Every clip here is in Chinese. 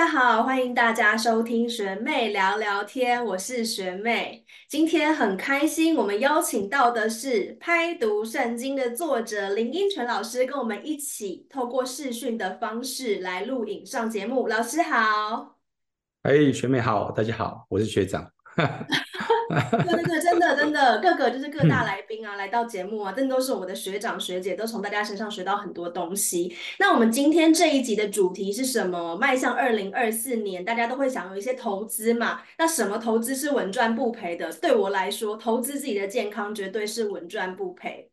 大家好，欢迎大家收听学妹聊聊天，我是学妹。今天很开心，我们邀请到的是拍读圣经的作者林英纯老师，跟我们一起透过视讯的方式来录影上节目。老师好，哎，学妹好，大家好，我是学长。对对对，真的真的，各个就是各大来宾啊，来到节目啊，真的都是我的学长学姐，都从大家身上学到很多东西。那我们今天这一集的主题是什么？迈向二零二四年，大家都会想有一些投资嘛？那什么投资是稳赚不赔的？对我来说，投资自己的健康绝对是稳赚不赔。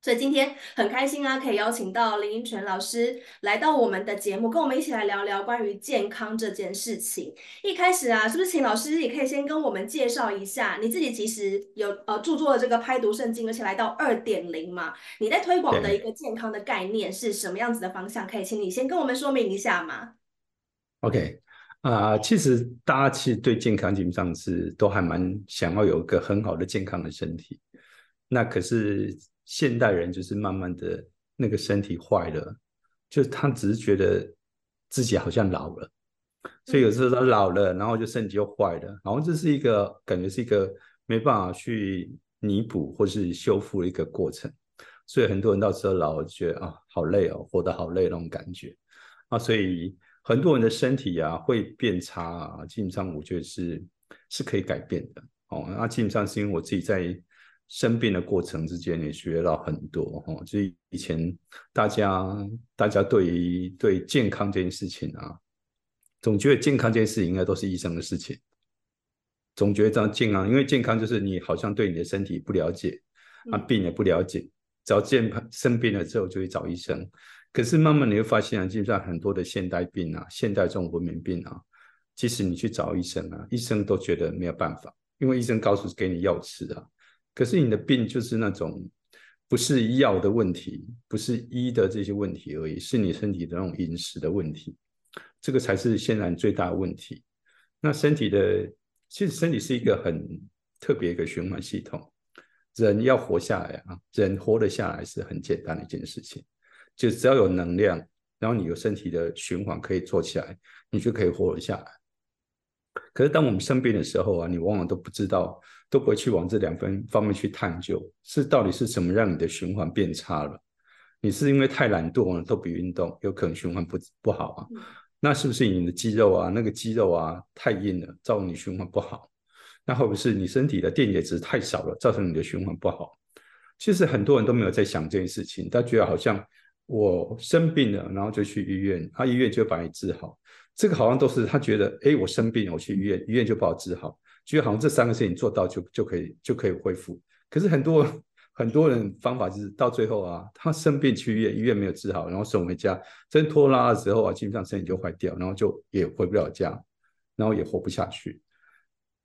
所以今天很开心啊，可以邀请到林英泉老师来到我们的节目，跟我们一起来聊聊关于健康这件事情。一开始啊，是不是请老师也可以先跟我们介绍一下你自己？其实有呃著作的这个拍读圣经，而且来到二点零嘛，你在推广的一个健康的概念是什么样子的方向？可以请你先跟我们说明一下吗？OK，啊，其实大家其实对健康基本上是都还蛮想要有一个很好的健康的身体，那可是。现代人就是慢慢的那个身体坏了，就他只是觉得自己好像老了，所以有时候他老了，然后就身体又坏了，然后这是一个感觉是一个没办法去弥补或是修复的一个过程，所以很多人到时候老了觉得啊好累哦，活得好累那种感觉。啊，所以很多人的身体啊会变差啊，基本上我觉得是是可以改变的。哦，那基本上是因为我自己在。生病的过程之间也学到很多哈，就以前大家大家对于对健康这件事情啊，总觉得健康这件事情应该都是医生的事情，总觉得这样健康，因为健康就是你好像对你的身体不了解，啊病也不了解，只要健生病了之后就会找医生，可是慢慢你会发现啊，基本上很多的现代病啊，现代这种文明病啊，即使你去找医生啊，医生都觉得没有办法，因为医生告诉给你药吃啊。可是你的病就是那种不是药的问题，不是医的这些问题而已，是你身体的那种饮食的问题，这个才是现在最大的问题。那身体的其实身体是一个很特别一个循环系统，人要活下来啊，人活得下来是很简单的一件事情，就只要有能量，然后你有身体的循环可以做起来，你就可以活得下来。可是当我们生病的时候啊，你往往都不知道，都不会去往这两分方面去探究，是到底是什么让你的循环变差了？你是因为太懒惰了，都不运动，有可能循环不不好啊？那是不是你的肌肉啊，那个肌肉啊太硬了，造成你循环不好？那会不会是你身体的电解质太少了，造成你的循环不好？其实很多人都没有在想这件事情，他觉得好像我生病了，然后就去医院，他医院就把你治好。这个好像都是他觉得，哎，我生病，我去医院，医院就把我治好，觉得好像这三个事情做到就就可以就可以恢复。可是很多很多人方法就是到最后啊，他生病去医院，医院没有治好，然后送回家，真拖拉的时候啊，基本上身体就坏掉，然后就也回不了家，然后也活不下去。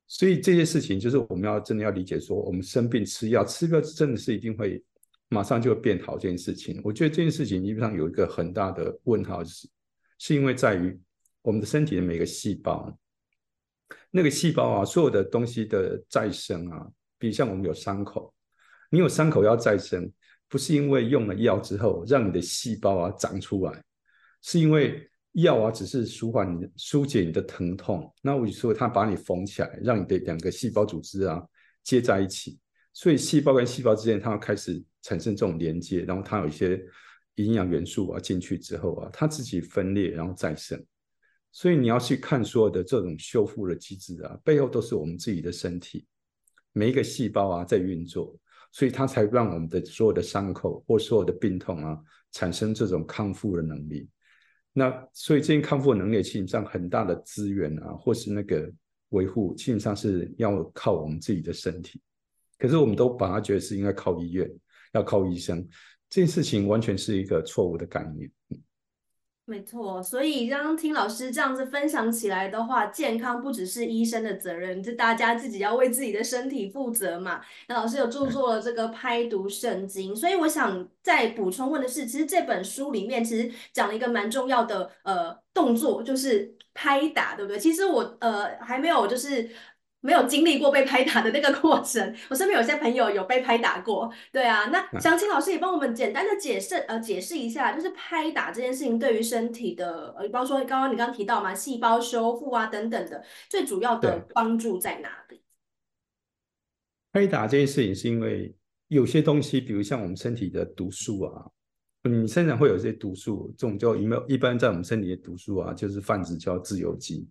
所以这些事情就是我们要真的要理解，说我们生病吃药，吃药真的是一定会马上就会变好这件事情。我觉得这件事情基本上有一个很大的问号，是是因为在于。我们的身体的每个细胞，那个细胞啊，所有的东西的再生啊，比如像我们有伤口，你有伤口要再生，不是因为用了药之后让你的细胞啊长出来，是因为药啊只是舒缓你、疏解你的疼痛。那我就说，它把你缝起来，让你的两个细胞组织啊接在一起，所以细胞跟细胞之间它要开始产生这种连接，然后它有一些营养元素啊进去之后啊，它自己分裂然后再生。所以你要去看所有的这种修复的机制啊，背后都是我们自己的身体，每一个细胞啊在运作，所以它才让我们的所有的伤口或所有的病痛啊产生这种康复的能力。那所以这些康复能力基本上很大的资源啊，或是那个维护，基本上是要靠我们自己的身体。可是我们都把它觉得是应该靠医院，要靠医生，这件事情完全是一个错误的概念。没错，所以刚刚听老师这样子分享起来的话，健康不只是医生的责任，是大家自己要为自己的身体负责嘛。那老师有著作了这个拍读圣经，所以我想再补充问的是，其实这本书里面其实讲了一个蛮重要的呃动作，就是拍打，对不对？其实我呃还没有就是。没有经历过被拍打的那个过程。我身边有些朋友有被拍打过，对啊。那想请老师也帮我们简单的解释呃解释一下，就是拍打这件事情对于身体的呃，比方说刚刚你刚提到嘛，细胞修复啊等等的，最主要的帮助在哪里？拍打这件事情是因为有些东西，比如像我们身体的毒素啊，你身上会有一些毒素，这种叫有没有？一般在我们身体的毒素啊，就是泛指叫自由基。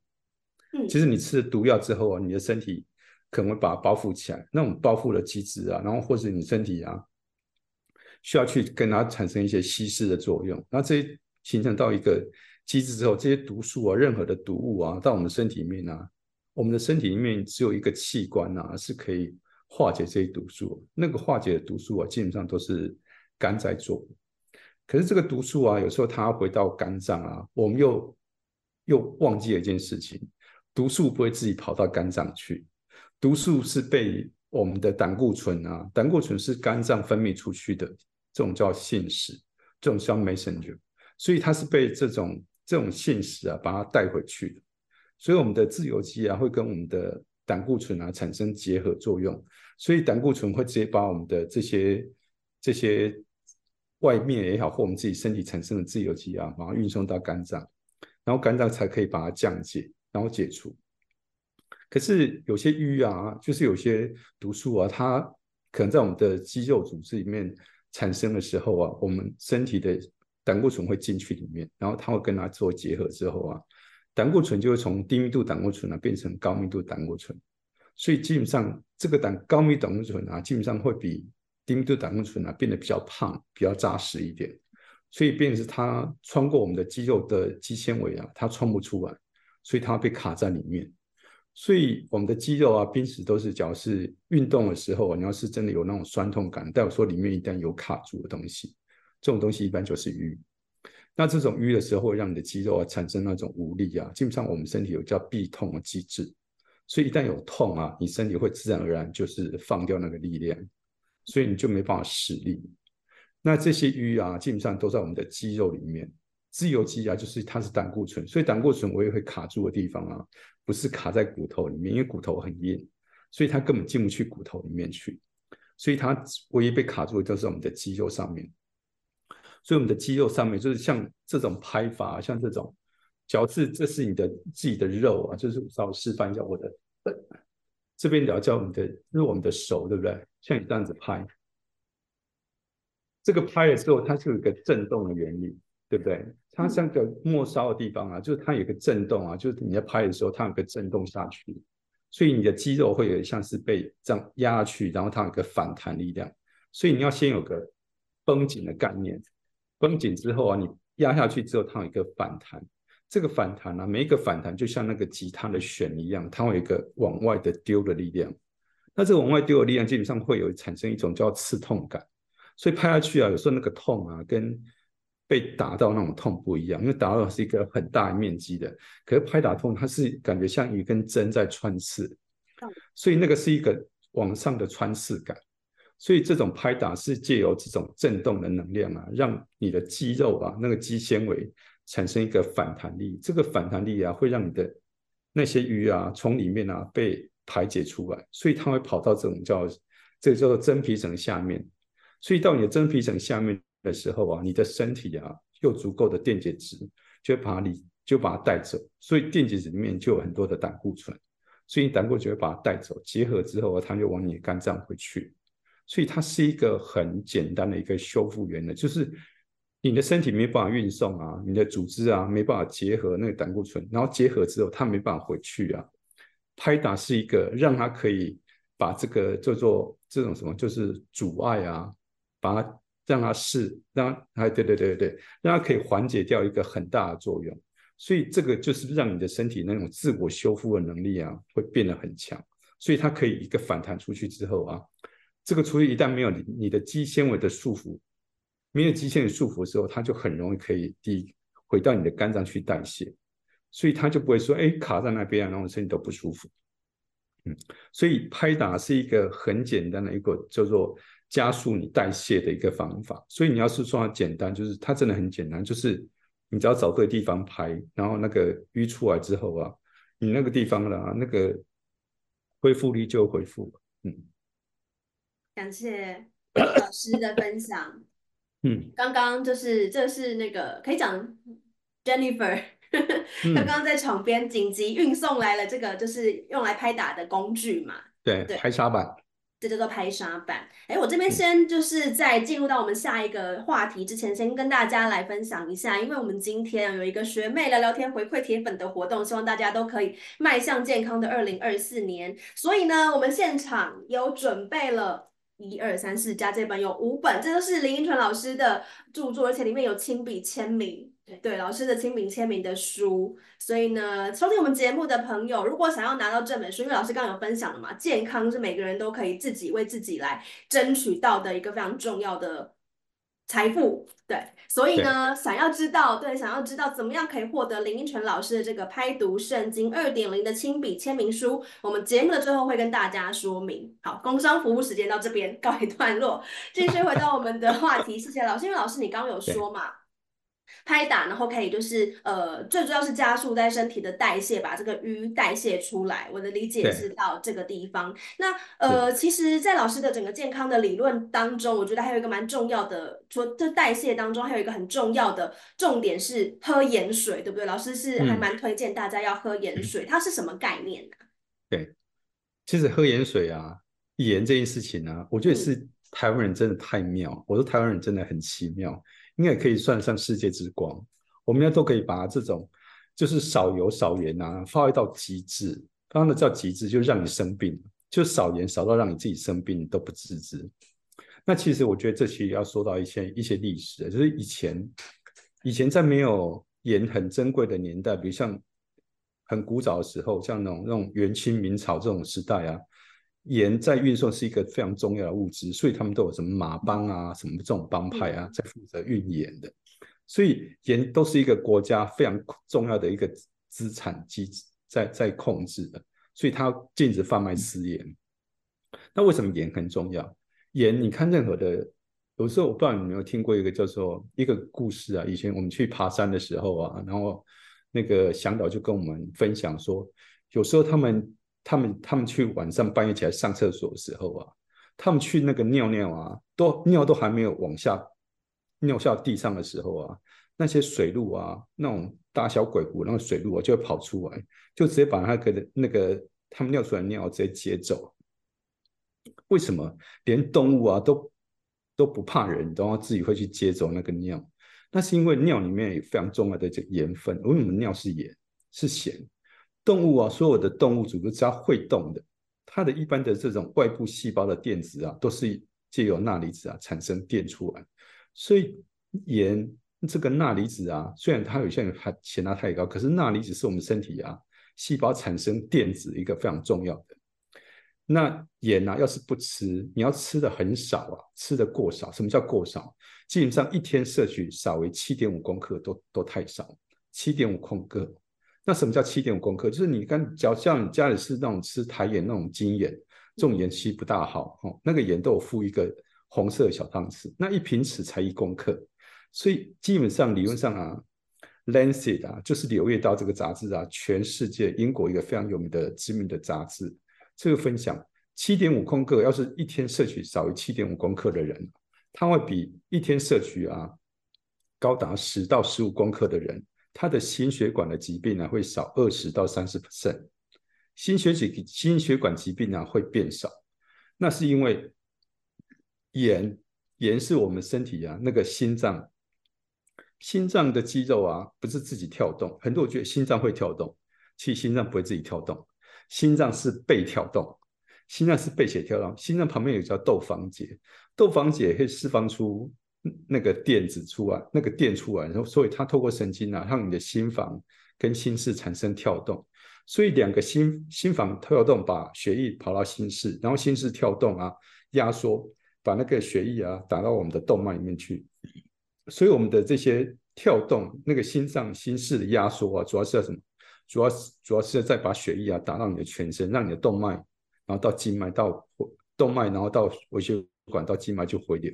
其实你吃了毒药之后啊，你的身体可能会把它包覆起来，那种包覆的机制啊，然后或者你身体啊需要去跟它产生一些稀释的作用，那这些形成到一个机制之后，这些毒素啊，任何的毒物啊，到我们身体里面啊，我们的身体里面只有一个器官啊，是可以化解这些毒素，那个化解的毒素啊，基本上都是肝在做。可是这个毒素啊，有时候它回到肝脏啊，我们又又忘记了一件事情。毒素不会自己跑到肝脏去，毒素是被我们的胆固醇啊，胆固醇是肝脏分泌出去的，这种叫信使，这种叫 messenger，所以它是被这种这种信使啊把它带回去的，所以我们的自由基啊会跟我们的胆固醇啊产生结合作用，所以胆固醇会直接把我们的这些这些外面也好或我们自己身体产生的自由基啊，把它运送到肝脏，然后肝脏才可以把它降解。然后解除，可是有些瘀啊，就是有些毒素啊，它可能在我们的肌肉组织里面产生的时候啊，我们身体的胆固醇会进去里面，然后它会跟它做结合之后啊，胆固醇就会从低密度胆固醇啊变成高密度胆固醇，所以基本上这个胆高密度胆固醇啊，基本上会比低密度胆固醇啊变得比较胖、比较扎实一点，所以便是它穿过我们的肌肉的肌纤维啊，它穿不出来。所以它被卡在里面，所以我们的肌肉啊、濒时都是，假如是运动的时候，你要是真的有那种酸痛感，代表说里面一旦有卡住的东西，这种东西一般就是瘀。那这种瘀的时候，会让你的肌肉啊产生那种无力啊。基本上我们身体有叫避痛的机制，所以一旦有痛啊，你身体会自然而然就是放掉那个力量，所以你就没办法使力。那这些瘀啊，基本上都在我们的肌肉里面。自由基啊，就是它是胆固醇，所以胆固醇我也会卡住的地方啊，不是卡在骨头里面，因为骨头很硬，所以它根本进不去骨头里面去，所以它唯一被卡住的就是我们的肌肉上面。所以我们的肌肉上面就是像这种拍法，像这种，矫治，这是你的自己的肉啊，就是稍微示范一下我的，这边聊叫我们的，是我们的手，对不对？像你这样子拍，这个拍的时候，它是有一个震动的原理。对不对？它像个末梢的地方啊，就是它有个震动啊，就是你在拍的时候，它有个震动下去，所以你的肌肉会有像是被这样压下去，然后它有个反弹力量。所以你要先有个绷紧的概念，绷紧之后啊，你压下去之后，它有一个反弹。这个反弹啊，每一个反弹就像那个吉他的弦一样，它会有一个往外的丢的力量。那这个往外丢的力量，基本上会有产生一种叫刺痛感。所以拍下去啊，有时候那个痛啊，跟被打到那种痛不一样，因为打到是一个很大面积的，可是拍打痛它是感觉像一根针在穿刺，所以那个是一个往上的穿刺感，所以这种拍打是借由这种震动的能量啊，让你的肌肉啊那个肌纤维产生一个反弹力，这个反弹力啊会让你的那些鱼啊从里面啊被排解出来，所以它会跑到这种叫这个叫做真皮层下面，所以到你的真皮层下面。的时候啊，你的身体啊有足够的电解质，就把你就把它带走，所以电解质里面就有很多的胆固醇，所以胆固醇就会把它带走，结合之后啊，它就往你的肝脏回去，所以它是一个很简单的一个修复原理，就是你的身体没办法运送啊，你的组织啊没办法结合那个胆固醇，然后结合之后它没办法回去啊，拍打是一个让它可以把这个叫做这种什么，就是阻碍啊，把它。让它是让哎对对对对对，让它可以缓解掉一个很大的作用，所以这个就是让你的身体那种自我修复的能力啊会变得很强，所以它可以一个反弹出去之后啊，这个出去一旦没有你你的肌纤维的束缚，没有肌纤维束缚的时候，它就很容易可以第回到你的肝脏去代谢，所以它就不会说哎卡在那边啊，然后身体都不舒服，嗯，所以拍打是一个很简单的一个叫做。加速你代谢的一个方法，所以你要是说简单，就是它真的很简单，就是你只要找对地方拍，然后那个淤出来之后啊，你那个地方啦，那个恢复力就恢复了。嗯，感谢老师的分享。嗯，刚刚就是这是那个可以讲 Jennifer，刚刚在床边紧急运送来了这个就是用来拍打的工具嘛？对，对拍沙板。这叫做拍沙板。哎，我这边先就是在进入到我们下一个话题之前，先跟大家来分享一下，因为我们今天有一个学妹聊聊天回馈铁粉的活动，希望大家都可以迈向健康的二零二四年。所以呢，我们现场有准备了。一二三四加这本有五本，这都是林依纯老师的著作，而且里面有亲笔签名，对老师的亲笔签名的书。所以呢，收听我们节目的朋友，如果想要拿到这本书，因为老师刚刚有分享了嘛，健康是每个人都可以自己为自己来争取到的一个非常重要的。财富对，所以呢，想要知道对，想要知道怎么样可以获得林依纯老师的这个拍读圣经二点零的亲笔签名书，我们节目的最后会跟大家说明。好，工商服务时间到这边告一段落，继续回到我们的话题。谢谢老师，因为老师你刚刚有说嘛。拍打，然后可以就是呃，最主要是加速在身体的代谢，把这个淤代谢出来。我的理解是到这个地方。那呃，其实，在老师的整个健康的理论当中，我觉得还有一个蛮重要的，说这代谢当中还有一个很重要的重点是喝盐水，对不对？老师是还蛮推荐大家要喝盐水，它是什么概念呢？对，其实喝盐水啊，盐这件事情呢，我觉得是台湾人真的太妙。我说台湾人真的很奇妙。应该可以算上世界之光，我们应该都可以把这种就是少油少盐啊发挥到极致。刚刚的叫极致，就是让你生病，就少盐少到让你自己生病都不自知。那其实我觉得这期要说到一些一些历史，就是以前以前在没有盐很珍贵的年代，比如像很古早的时候，像那种那种元清明朝这种时代啊。盐在运送是一个非常重要的物资，所以他们都有什么马帮啊，什么这种帮派啊，在负责运盐的。所以盐都是一个国家非常重要的一个资产机制，在在控制的。所以它禁止贩卖私盐。那为什么盐很重要？盐，你看任何的，有时候我不知道你有没有听过一个叫做一个故事啊。以前我们去爬山的时候啊，然后那个向导就跟我们分享说，有时候他们。他们他们去晚上半夜起来上厕所的时候啊，他们去那个尿尿啊，都尿都还没有往下尿下地上的时候啊，那些水路啊，那种大小鬼湖那个水路啊，就会跑出来，就直接把那个那个他们尿出来尿直接接走。为什么连动物啊都都不怕人，都要自己会去接走那个尿？那是因为尿里面有非常重要的这盐分，为什么尿是盐是咸？动物啊，所有的动物组织只要会动的，它的一般的这种外部细胞的电子啊，都是借由钠离子啊产生电出来。所以盐这个钠离子啊，虽然它有些人还嫌它太高，可是钠离子是我们身体啊细胞产生电子一个非常重要的。那盐呢，要是不吃，你要吃的很少啊，吃的过少。什么叫过少？基本上一天摄取少为七点五公克都都太少，七点五公克。那什么叫七点五公克？就是你刚，假像你家里是那种吃台盐那种精盐，这种盐其实不大好哈。那个盐都有附一个红色的小汤匙，那一瓶匙才一公克，所以基本上理论上啊，《Lancet》啊，就是《柳叶刀》这个杂志啊，全世界英国一个非常有名的知名的杂志，这个分享七点五公克，要是一天摄取少于七点五公克的人，他会比一天摄取啊高达十到十五公克的人。他的心血管的疾病呢会少二十到三十 percent，心血疾心血管疾病呢会变少，那是因为盐盐是我们身体啊那个心脏心脏的肌肉啊不是自己跳动，很多人觉得心脏会跳动，其实心脏不会自己跳动，心脏是被跳动，心脏是被血跳动，心脏旁边有叫窦房结，窦房结会释放出。那个电子出来，那个电出来，然后所以它透过神经啊，让你的心房跟心室产生跳动，所以两个心心房跳动，把血液跑到心室，然后心室跳动啊，压缩，把那个血液啊打到我们的动脉里面去，所以我们的这些跳动，那个心脏心室的压缩啊，主要是要什么？主要是主要是在把血液啊打到你的全身，让你的动脉，然后到静脉到动脉，然后到微血管到静脉就回流。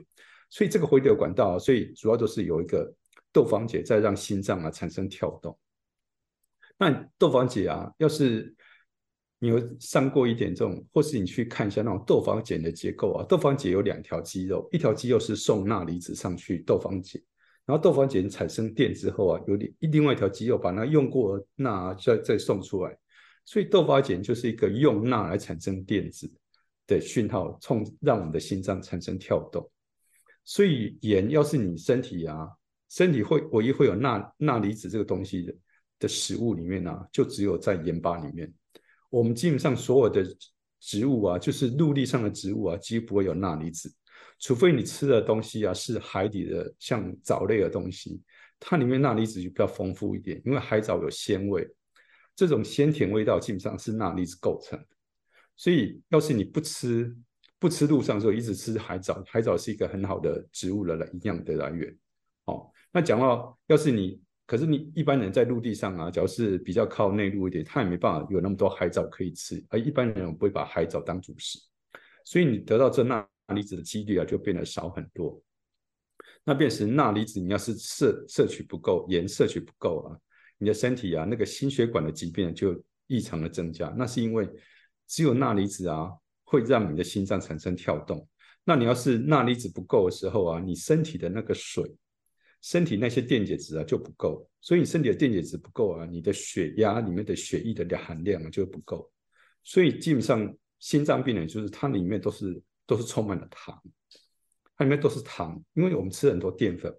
所以这个回流管道，所以主要都是有一个窦房结在让心脏啊产生跳动。那窦房结啊，要是你有上过一点这种，或是你去看一下那种窦房结的结构啊。窦房结有两条肌肉，一条肌肉是送钠离子上去窦房结，然后窦房结产生电之后啊，有另另外一条肌肉把那用过钠再再送出来，所以窦房结就是一个用钠来产生电子的讯号，冲让我们的心脏产生跳动。所以盐要是你身体啊，身体会唯一会有钠钠离子这个东西的的食物里面呢，就只有在盐巴里面。我们基本上所有的植物啊，就是陆地上的植物啊，几乎不会有钠离子，除非你吃的东西啊是海底的，像藻类的东西，它里面钠离子就比较丰富一点，因为海藻有鲜味，这种鲜甜味道基本上是钠离子构成的。所以，要是你不吃不吃陆上的时候，一直吃海藻，海藻是一个很好的植物的来营养的来源。哦，那讲到要是你。可是你一般人在陆地上啊，只要是比较靠内陆一点，他也没办法有那么多海藻可以吃，而一般人不会把海藻当主食，所以你得到这钠离子的几率啊就变得少很多。那变成钠离子，你要是摄摄取不够，盐摄取不够啊，你的身体啊那个心血管的疾病就异常的增加。那是因为只有钠离子啊会让你的心脏产生跳动。那你要是钠离子不够的时候啊，你身体的那个水。身体那些电解质啊就不够，所以你身体的电解质不够啊，你的血压里面的血液的含量就不够，所以基本上心脏病人就是它里面都是都是充满了糖，它里面都是糖，因为我们吃很多淀粉，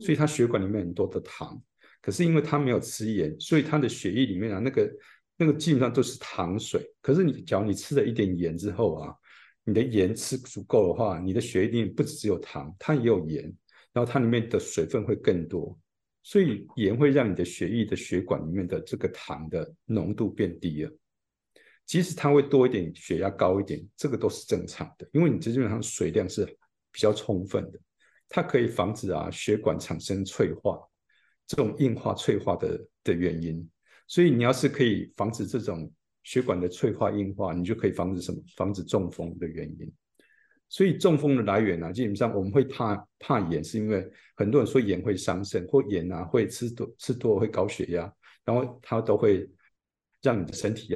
所以它血管里面很多的糖，可是因为它没有吃盐，所以它的血液里面啊那个那个基本上都是糖水，可是你假如你吃了一点盐之后啊，你的盐吃足够的话，你的血液里面不只只有糖，它也有盐。然后它里面的水分会更多，所以盐会让你的血液的血管里面的这个糖的浓度变低了。即使它会多一点，血压高一点，这个都是正常的，因为你这基本上水量是比较充分的，它可以防止啊血管产生脆化，这种硬化脆化的的原因。所以你要是可以防止这种血管的脆化硬化，你就可以防止什么？防止中风的原因。所以中风的来源呢，基本上我们会怕怕盐，是因为很多人说盐会伤肾，或盐啊会吃多吃多会高血压，然后它都会让你的身体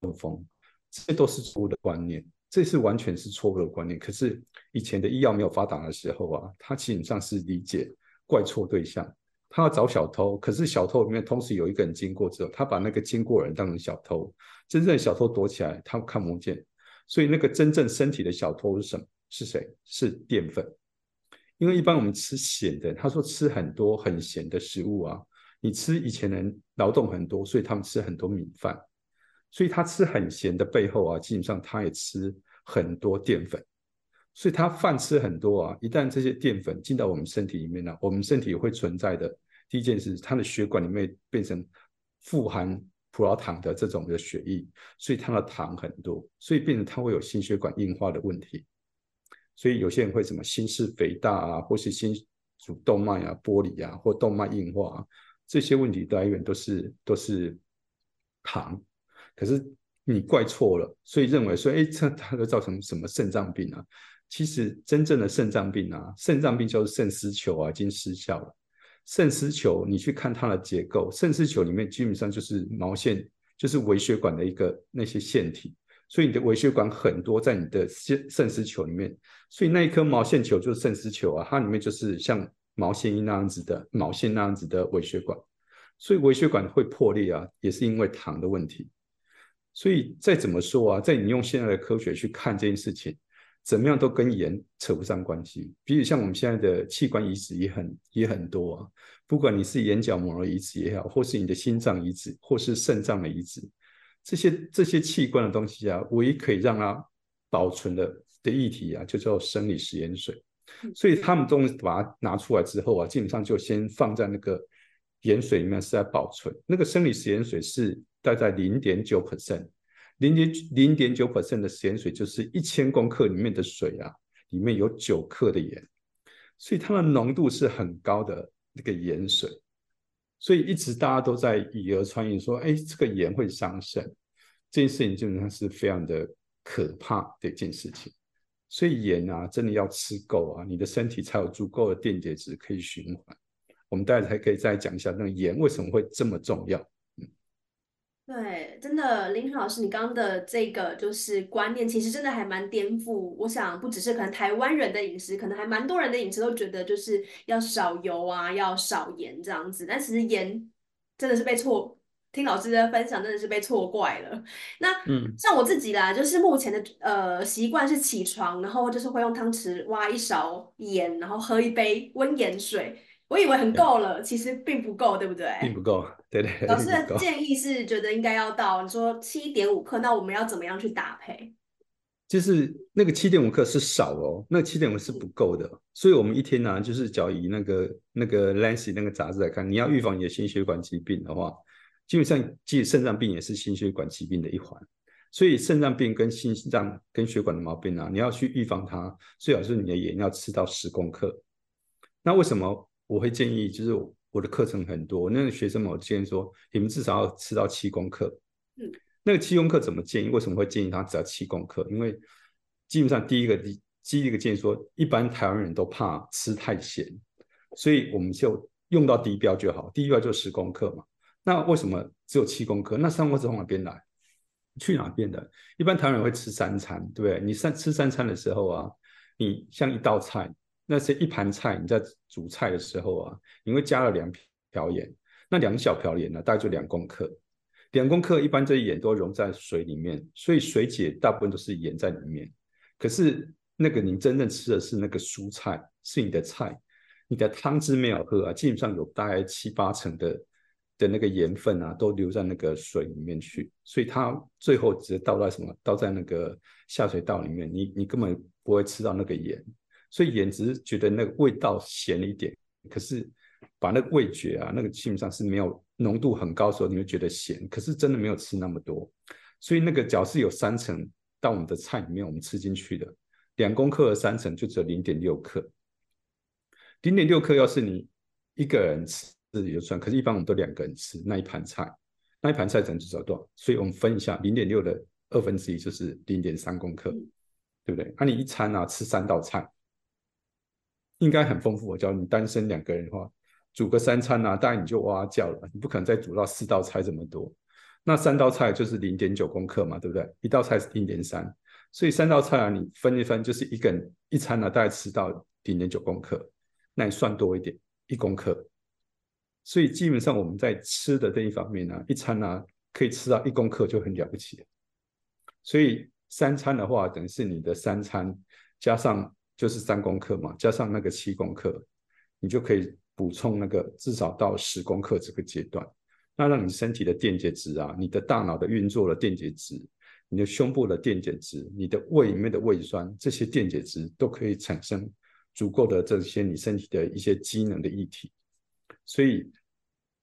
中风，这都是错误的观念，这是完全是错误的观念。可是以前的医药没有发达的时候啊，他基本上是理解怪错对象，他要找小偷，可是小偷里面同时有一个人经过之后，他把那个经过人当成小偷，真正的小偷躲起来，他看不见。所以那个真正身体的小偷是什么？是谁？是淀粉。因为一般我们吃咸的，他说吃很多很咸的食物啊。你吃以前人劳动很多，所以他们吃很多米饭。所以他吃很咸的背后啊，基本上他也吃很多淀粉。所以他饭吃很多啊，一旦这些淀粉进到我们身体里面呢，我们身体会存在的第一件事，他的血管里面变成富含。葡萄糖的这种的血液，所以他的糖很多，所以变成他会有心血管硬化的问题。所以有些人会什么心室肥大啊，或是心主动脉啊剥离啊，或动脉硬化啊，这些问题的来源都是都是糖。可是你怪错了，所以认为说，哎，这它会造成什么肾脏病啊？其实真正的肾脏病啊，肾脏病就是肾丝球啊已经失效了。肾丝球，你去看它的结构，肾丝球里面基本上就是毛线，就是微血管的一个那些腺体，所以你的微血管很多在你的肾肾丝球里面，所以那一颗毛线球就是肾丝球啊，它里面就是像毛线衣那样子的毛线那样子的微血管，所以微血管会破裂啊，也是因为糖的问题。所以再怎么说啊，在你用现在的科学去看这件事情。怎么样都跟盐扯不上关系。比如像我们现在的器官移植也很也很多啊，不管你是眼角膜的移植也好，或是你的心脏移植，或是肾脏的移植，这些这些器官的东西啊，唯一可以让它保存的的液体啊，就叫生理食盐水。所以他们东西把它拿出来之后啊，基本上就先放在那个盐水里面是在保存。那个生理食盐水是大概零点九 percent。零点零点九 percent 的咸水就是一千公克里面的水啊，里面有九克的盐，所以它的浓度是很高的那个盐水，所以一直大家都在以讹传讹说，哎，这个盐会伤肾，这件事情基本上是非常的可怕的一件事情。所以盐啊，真的要吃够啊，你的身体才有足够的电解质可以循环。我们待会还可以再讲一下那个盐为什么会这么重要。对，真的，林老师，你刚刚的这个就是观念，其实真的还蛮颠覆。我想，不只是可能台湾人的饮食，可能还蛮多人的饮食都觉得就是要少油啊，要少盐这样子。但其实盐真的是被错，听老师的分享真的是被错怪了。那嗯，像我自己啦，就是目前的呃习惯是起床，然后就是会用汤匙挖一勺盐，然后喝一杯温盐水。我以为很够了，其实并不够，对不对？并不够，对对，老师。的建议是觉得应该要到你说七点五克，那我们要怎么样去搭配？就是那个七点五克是少哦，那七点五是不够的，所以我们一天呢，就是只要以那个那个 Lancet 那个杂志来看，你要预防你的心血管疾病的话，基本上即肾脏病也是心血管疾病的一环，所以肾脏病跟心脏跟血管的毛病啊，你要去预防它，最好是你的盐要吃到十公克。那为什么我会建议？就是我的课程很多，那个学生们我建议说，你们至少要吃到七公克。嗯。那个七公克怎么建议？为什么会建议他只要七公克？因为基本上第一个第第一个建议说，一般台湾人都怕吃太咸，所以我们就用到低标就好，低标就十公克嘛。那为什么只有七公克？那三公克从哪边来？去哪边的？一般台湾人会吃三餐，对不对？你三吃三餐的时候啊，你像一道菜，那是一盘菜，你在煮菜的时候啊，你会加了两瓢盐，那两小瓢盐呢，大概就两公克。两公克一般这盐都溶在水里面，所以水解大部分都是盐在里面。可是那个你真正吃的是那个蔬菜，是你的菜，你的汤汁没有喝啊，基本上有大概七八成的的那个盐分啊，都留在那个水里面去，所以它最后直接倒在什么？倒在那个下水道里面，你你根本不会吃到那个盐，所以眼只是觉得那个味道咸一点，可是把那个味觉啊，那个基本上是没有。浓度很高的时候，你会觉得咸，可是真的没有吃那么多，所以那个角是有三层到我们的菜里面，我们吃进去的两公克的三层就只有零点六克，零点六克要是你一个人吃也就算，可是一般我们都两个人吃那一盘菜，那一盘菜整至少多少？所以我们分一下，零点六的二分之一就是零点三公克，对不对？那你一餐啊吃三道菜，应该很丰富。我教你单身两个人的话。煮个三餐啊，当然你就哇叫了，你不可能再煮到四道菜这么多。那三道菜就是零点九公克嘛，对不对？一道菜是零点三，所以三道菜啊，你分一分就是一个人一餐呢，大概吃到零点九公克，那你算多一点，一公克。所以基本上我们在吃的这一方面呢，一餐呢可以吃到一公克就很了不起了。所以三餐的话，等于是你的三餐加上就是三公克嘛，加上那个七公克，你就可以。补充那个至少到十公克这个阶段，那让你身体的电解质啊，你的大脑的运作的电解质，你的胸部的电解质，你的胃里面的胃酸，这些电解质都可以产生足够的这些你身体的一些机能的液体。所以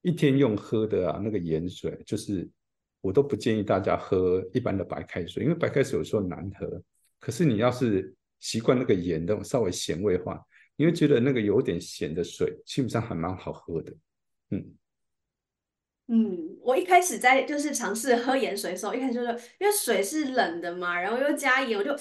一天用喝的啊，那个盐水，就是我都不建议大家喝一般的白开水，因为白开水有时候难喝。可是你要是习惯那个盐的稍微咸味化。你会觉得那个有点咸的水，基本上还蛮好喝的，嗯嗯，我一开始在就是尝试喝盐水的时候，一开始就是因为水是冷的嘛，然后又加盐，我就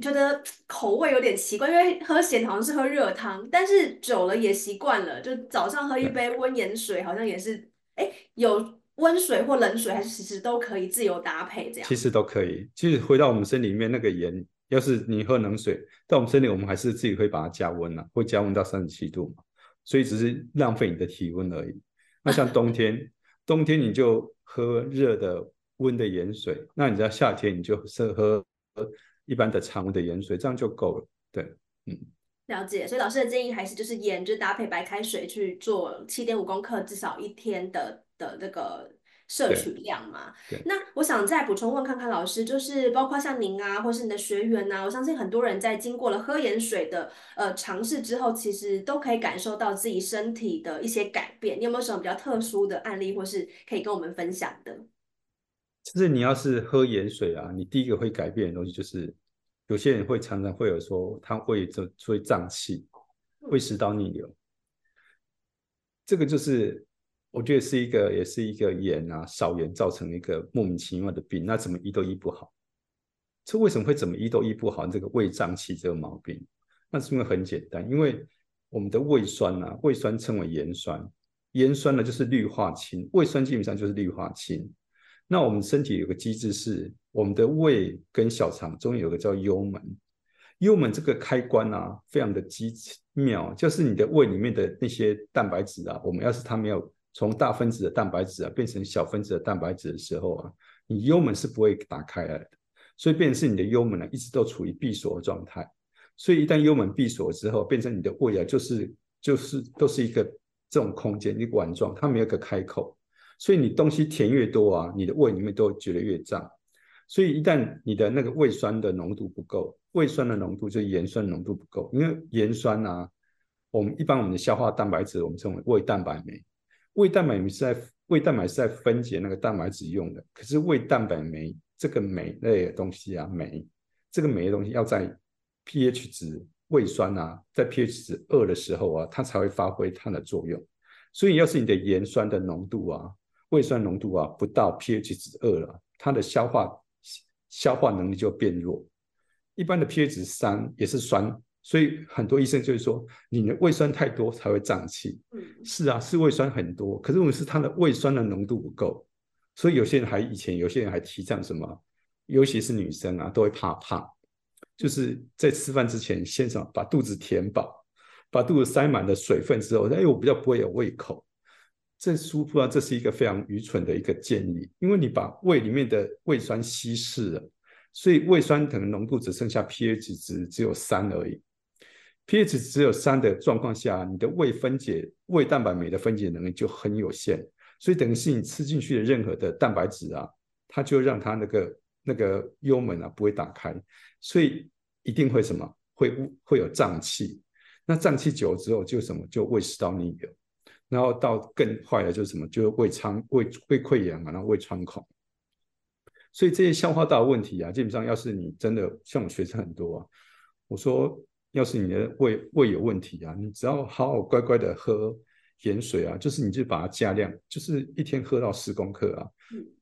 觉得口味有点奇怪，因为喝咸好像是喝热汤，但是久了也习惯了，就早上喝一杯温盐水，好像也是，哎，有温水或冷水，还是其实都可以自由搭配这样。其实都可以，其实回到我们身里面那个盐。要是你喝冷水，但我们身体我们还是自己会把它加温啊，会加温到三十七度嘛，所以只是浪费你的体温而已。那像冬天，冬天你就喝热的温的盐水，那你在夏天你就喝喝一般的常温的盐水，这样就够了。对，嗯，了解。所以老师的建议还是就是盐就搭配白开水去做七点五公克，至少一天的的这个。摄取量嘛，那我想再补充问看看老师，就是包括像您啊，或是你的学员呐，我相信很多人在经过了喝盐水的呃尝试之后，其实都可以感受到自己身体的一些改变。你有没有什么比较特殊的案例，或是可以跟我们分享的？就是你要是喝盐水啊，你第一个会改变的东西就是，有些人会常常会有说他会就会胀气，会食道逆流，这个就是。我觉得是一个，也是一个盐啊，少盐造成一个莫名其妙的病，那怎么医都医不好。这为什么会怎么医都医不好？这个胃胀气这个毛病，那是因为很简单，因为我们的胃酸啊，胃酸称为盐酸，盐酸呢就是氯化氢，胃酸基本上就是氯化氢。那我们身体有个机制是，我们的胃跟小肠中间有个叫幽门，幽门这个开关啊，非常的机妙，就是你的胃里面的那些蛋白质啊，我们要是它没有从大分子的蛋白质啊变成小分子的蛋白质的时候啊，你幽门是不会打开来的，所以变成是你的幽门呢一直都处于闭锁的状态，所以一旦幽门闭锁之后，变成你的胃啊就是就是都是一个这种空间一个碗状，它没有一个开口。所以你东西填越多啊，你的胃里面都觉得越胀。所以一旦你的那个胃酸的浓度不够，胃酸的浓度就是盐酸浓度不够，因为盐酸啊，我们一般我们的消化蛋白质我们称为胃蛋白酶，胃蛋白酶是在胃蛋白是在分解那个蛋白质用的。可是胃蛋白酶这个酶类的东西啊，酶这个酶的东西要在 pH 值胃酸啊，在 pH 值二的时候啊，它才会发挥它的作用。所以要是你的盐酸的浓度啊，胃酸浓度啊不到 pH 值二了，它的消化消化能力就变弱。一般的 pH 值三也是酸，所以很多医生就是说你的胃酸太多才会胀气。嗯，是啊，是胃酸很多，可是问题是它的胃酸的浓度不够，所以有些人还以前有些人还提倡什么，尤其是女生啊都会怕胖，就是在吃饭之前先什么把肚子填饱，把肚子塞满了水分之后，哎，我比较不会有胃口。这舒服啊这是一个非常愚蠢的一个建议，因为你把胃里面的胃酸稀释了，所以胃酸可能浓度只剩下 pH 值只有三而已。pH 只有三的状况下，你的胃分解胃蛋白酶的分解能力就很有限，所以等于是你吃进去的任何的蛋白质啊，它就让它那个那个幽门啊不会打开，所以一定会什么会会有胀气。那胀气久了之后就什么就胃食道逆流。然后到更坏的就是什么，就是胃肠胃胃溃疡啊，然后胃穿孔。所以这些消化道问题啊，基本上要是你真的像我学生很多啊，我说要是你的胃胃有问题啊，你只要好好乖乖的喝盐水啊，就是你就把它加量，就是一天喝到十公克啊，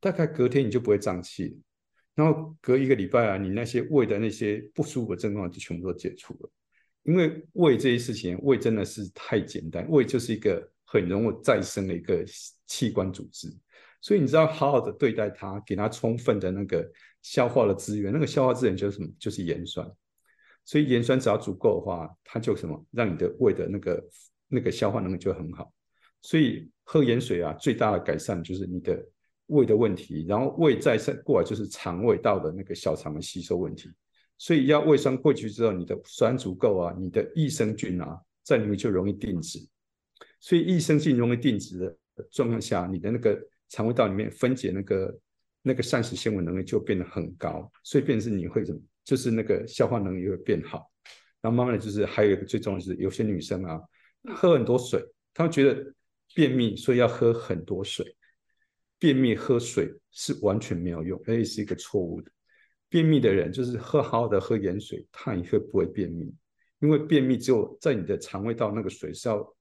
大概隔天你就不会胀气，然后隔一个礼拜啊，你那些胃的那些不舒服的症状就全部都解除了。因为胃这些事情，胃真的是太简单，胃就是一个。很容易再生的一个器官组织，所以你知道好好的对待它，给它充分的那个消化的资源。那个消化资源就是什么？就是盐酸。所以盐酸只要足够的话，它就什么，让你的胃的那个那个消化能力就很好。所以喝盐水啊，最大的改善就是你的胃的问题，然后胃再生过来就是肠胃道的那个小肠的吸收问题。所以要胃酸过去之后，你的酸足够啊，你的益生菌啊在里面就容易定植。所以益生菌容易定植的状况下，你的那个肠胃道里面分解那个那个膳食纤维能力就变得很高，所以变成你会怎么，就是那个消化能力会变好。然后慢慢的就是还有一个最重要的是，有些女生啊喝很多水，她们觉得便秘，所以要喝很多水。便秘喝水是完全没有用，而且是一个错误的。便秘的人就是喝好好的喝盐水，他也会不会便秘？因为便秘只有在你的肠胃道那个水是要。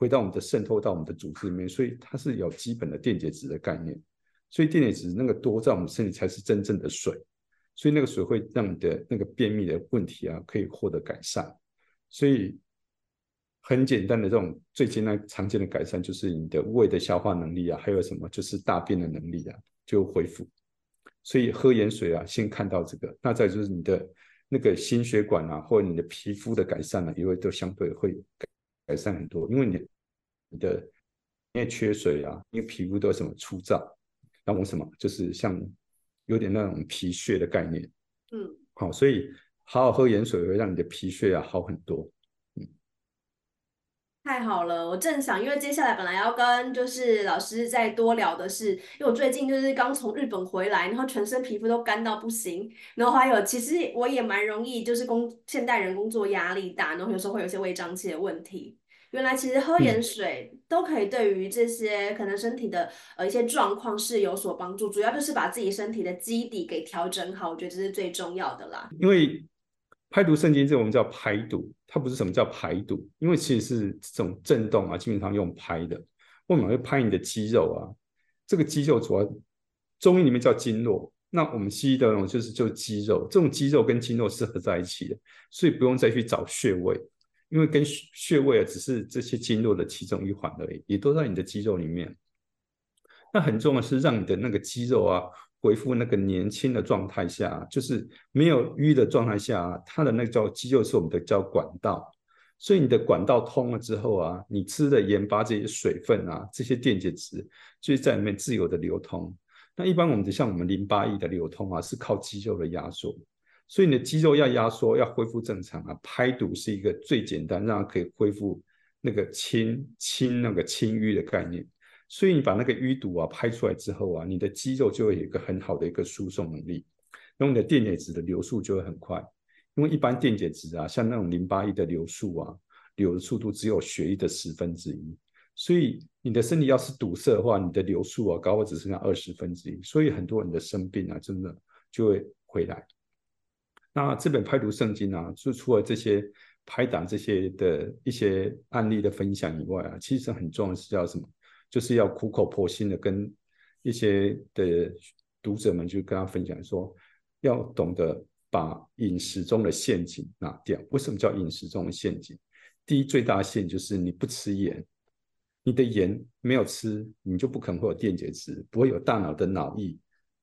回到我们的渗透到我们的组织里面，所以它是有基本的电解质的概念。所以电解质那个多在我们身体才是真正的水，所以那个水会让你的那个便秘的问题啊可以获得改善。所以很简单的这种最简单常见的改善就是你的胃的消化能力啊，还有什么就是大便的能力啊就恢复。所以喝盐水啊，先看到这个，那再就是你的那个心血管啊，或者你的皮肤的改善呢，也会都相对会改。善很多，因为你你的因为缺水啊，因为皮肤都有什么粗糙，然后什么就是像有点那种皮屑的概念，嗯，好，所以好好喝盐水会让你的皮屑啊好很多。嗯太好了，我正想，因为接下来本来要跟就是老师再多聊的是，因为我最近就是刚从日本回来，然后全身皮肤都干到不行，然后还有其实我也蛮容易就是工现代人工作压力大，然后有时候会有一些胃胀气的问题。原来其实喝盐水都可以对于这些可能身体的呃一些状况是有所帮助，主要就是把自己身体的基底给调整好，我觉得这是最重要的啦。因为排毒圣经这我们叫排毒，它不是什么叫排毒，因为其实是这种震动啊，基本上用拍的，为什么会拍你的肌肉啊？这个肌肉主要中医里面叫经络，那我们西医的那种就是就肌肉，这种肌肉跟经络是合在一起的，所以不用再去找穴位。因为跟穴位啊，只是这些经络的其中一环而已，也都在你的肌肉里面。那很重要是让你的那个肌肉啊恢复那个年轻的状态下，就是没有淤的状态下，它的那个叫肌肉是我们的叫管道，所以你的管道通了之后啊，你吃的盐巴这些水分啊，这些电解质就是在里面自由的流通。那一般我们的像我们淋巴液的流通啊，是靠肌肉的压缩，所以你的肌肉要压缩要恢复正常啊，排毒是一个最简单，让它可以恢复那个清清那个清淤的概念。所以你把那个淤堵啊拍出来之后啊，你的肌肉就会有一个很好的一个输送能力，然后你的电解质的流速就会很快。因为一般电解质啊，像那种淋巴液的流速啊，流的速度只有血液的十分之一。所以你的身体要是堵塞的话，你的流速啊，高或只剩下二十分之一。所以很多人的生病啊，真的就会回来。那这本拍读圣经啊，就除了这些排胆这些的一些案例的分享以外啊，其实很重要的是叫什么？就是要苦口婆心的跟一些的读者们去跟他分享说，要懂得把饮食中的陷阱拿掉。为什么叫饮食中的陷阱？第一，最大陷阱就是你不吃盐，你的盐没有吃，你就不可能会有电解质，不会有大脑的脑液。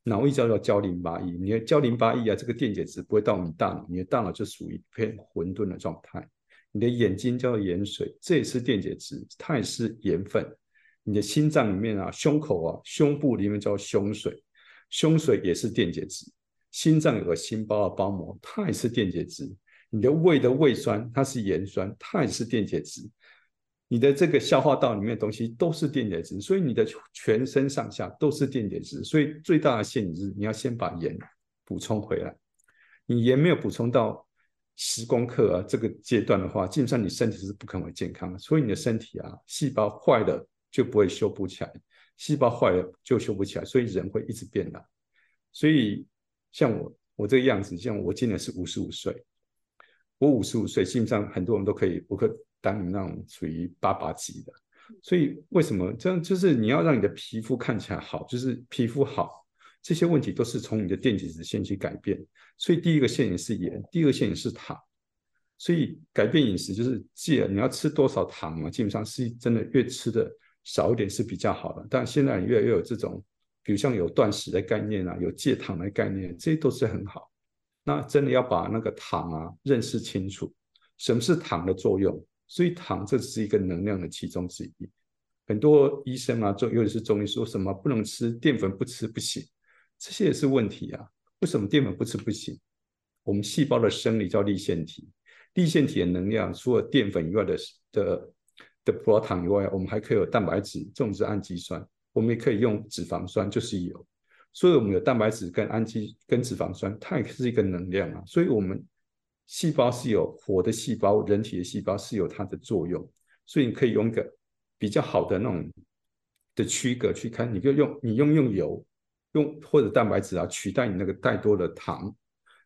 脑液叫做胶淋巴液，你的交淋巴液啊，这个电解质不会到你大脑，你的大脑就属于一片混沌的状态。你的眼睛叫做盐水，这也是电解质，它也是盐分。你的心脏里面啊，胸口啊，胸部里面叫胸水，胸水也是电解质。心脏有个心包的包膜，它也是电解质。你的胃的胃酸，它是盐酸，它也是电解质。你的这个消化道里面的东西都是电解质，所以你的全身上下都是电解质。所以最大的限制，你要先把盐补充回来。你盐没有补充到十公克啊这个阶段的话，基本上你身体是不可能健康的。所以你的身体啊，细胞坏了。就不会修补起来，细胞坏了就修不起来，所以人会一直变老。所以像我，我这个样子，像我今年是五十五岁，我五十五岁，基本上很多人都可以，我可当你那种属于爸爸级的。所以为什么这样？就是你要让你的皮肤看起来好，就是皮肤好，这些问题都是从你的电解质先去改变。所以第一个陷阱是盐，第二个陷阱是糖。所以改变饮食就是，既然你要吃多少糖啊，基本上是真的越吃的。少一点是比较好的，但现在越来越有这种，比如像有断食的概念啊，有戒糖的概念，这些都是很好。那真的要把那个糖啊认识清楚，什么是糖的作用？所以糖这只是一个能量的其中之一。很多医生啊，中尤其是中医说什么不能吃淀粉，不吃不行，这些也是问题啊。为什么淀粉不吃不行？我们细胞的生理叫立腺体，立腺体的能量除了淀粉以外的的。的葡萄糖以外，我们还可以有蛋白质，这种是氨基酸。我们也可以用脂肪酸，就是油。所以，我们有蛋白质跟氨基跟脂肪酸，它也是一个能量啊。所以，我们细胞是有活的细胞，人体的细胞是有它的作用。所以，你可以用一个比较好的那种的区隔去看，你就用你用用油，用或者蛋白质啊取代你那个太多的糖。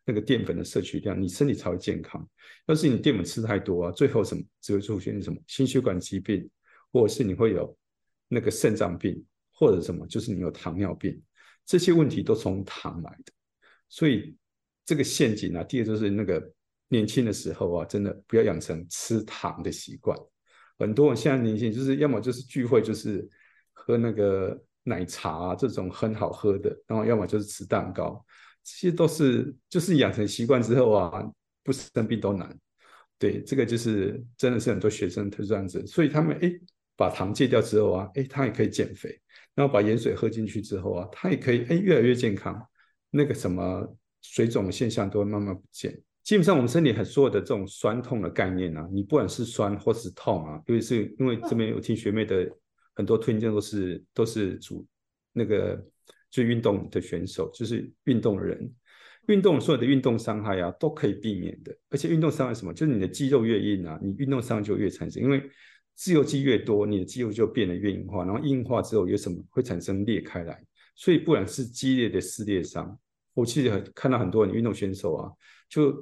那个淀粉的摄取量，你身体才会健康。要是你淀粉吃太多啊，最后什么只会出现什么心血管疾病，或者是你会有那个肾脏病，或者什么就是你有糖尿病，这些问题都从糖来的。所以这个陷阱啊，第二就是那个年轻的时候啊，真的不要养成吃糖的习惯。很多人现在年轻就是要么就是聚会就是喝那个奶茶啊这种很好喝的，然后要么就是吃蛋糕。这些都是就是养成习惯之后啊，不生病都难。对，这个就是真的是很多学生都这样子，所以他们哎把糖戒掉之后啊，哎他也可以减肥，然后把盐水喝进去之后啊，他也可以哎越来越健康，那个什么水肿现象都会慢慢不见。基本上我们身体很所有的这种酸痛的概念啊，你不管是酸或是痛啊，尤其是因为这边有听学妹的很多推荐都是都是主那个。就运动的选手，就是运动的人，运动所有的运动伤害啊，都可以避免的。而且运动伤害什么？就是你的肌肉越硬啊，你运动伤害就越产生。因为自由基越多，你的肌肉就变得越硬化，然后硬化之后有什么会产生裂开来？所以不管是激烈的撕裂伤，我其实看到很多人运动选手啊，就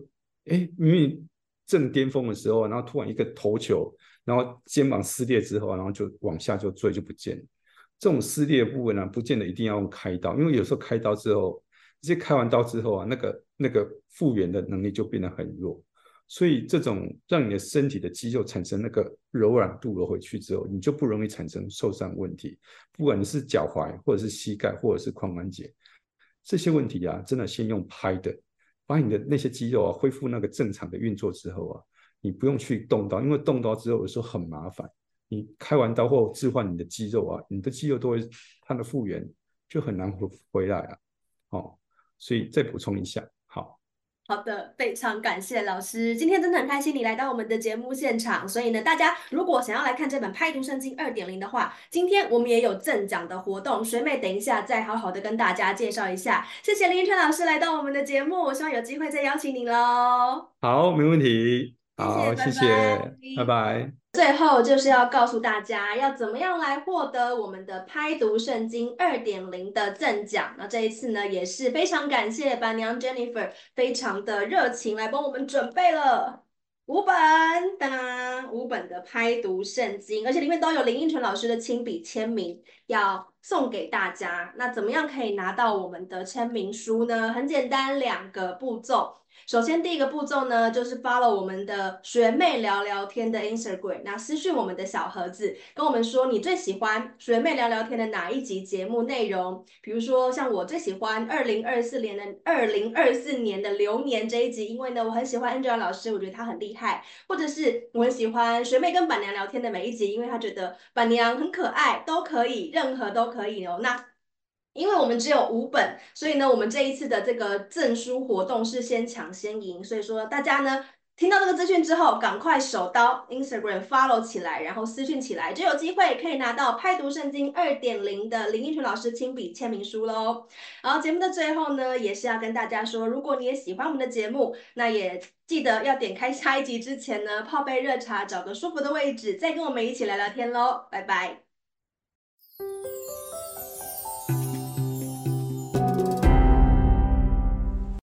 哎明明正巅峰的时候，然后突然一个头球，然后肩膀撕裂之后，然后就往下就坠就不见了。这种撕裂的部分呢，不见得一定要用开刀，因为有时候开刀之后，直接开完刀之后啊，那个那个复原的能力就变得很弱。所以这种让你的身体的肌肉产生那个柔软度了回去之后，你就不容易产生受伤问题。不管你是脚踝，或者是膝盖，或者是髋关节，这些问题啊，真的先用拍的，把你的那些肌肉啊恢复那个正常的运作之后啊，你不用去动刀，因为动刀之后有时候很麻烦。你开完刀后置换你的肌肉啊，你的肌肉都会它的复原就很难回回来啊。哦，所以再补充一下，好。的，非常感谢老师，今天真的很开心你来到我们的节目现场。所以呢，大家如果想要来看这本《拍读圣经二点零》的话，今天我们也有赠奖的活动。水妹，等一下再好好的跟大家介绍一下。谢谢林晨老师来到我们的节目，我希望有机会再邀请你喽。好，没问题。好，谢谢，拜拜。最后就是要告诉大家，要怎么样来获得我们的拍读圣经二点零的赠奖。那这一次呢，也是非常感谢板娘 Jennifer，非常的热情来帮我们准备了五本，当五本的拍读圣经，而且里面都有林英纯老师的亲笔签名，要送给大家。那怎么样可以拿到我们的签名书呢？很简单，两个步骤。首先，第一个步骤呢，就是 follow 我们的学妹聊聊天的 Instagram，那私讯我们的小盒子，跟我们说你最喜欢学妹聊聊天的哪一集节目内容。比如说，像我最喜欢二零二四年的二零二四年的流年这一集，因为呢，我很喜欢 Angela 老师，我觉得她很厉害。或者是我很喜欢学妹跟板娘聊天的每一集，因为她觉得板娘很可爱，都可以，任何都可以哦。那因为我们只有五本，所以呢，我们这一次的这个证书活动是先抢先赢，所以说大家呢听到这个资讯之后，赶快手刀 Instagram follow 起来，然后私讯起来，就有机会可以拿到拍读圣经二点零的林奕群老师亲笔签名书喽。然后节目的最后呢，也是要跟大家说，如果你也喜欢我们的节目，那也记得要点开下一集之前呢，泡杯热茶，找个舒服的位置，再跟我们一起聊聊天喽。拜拜。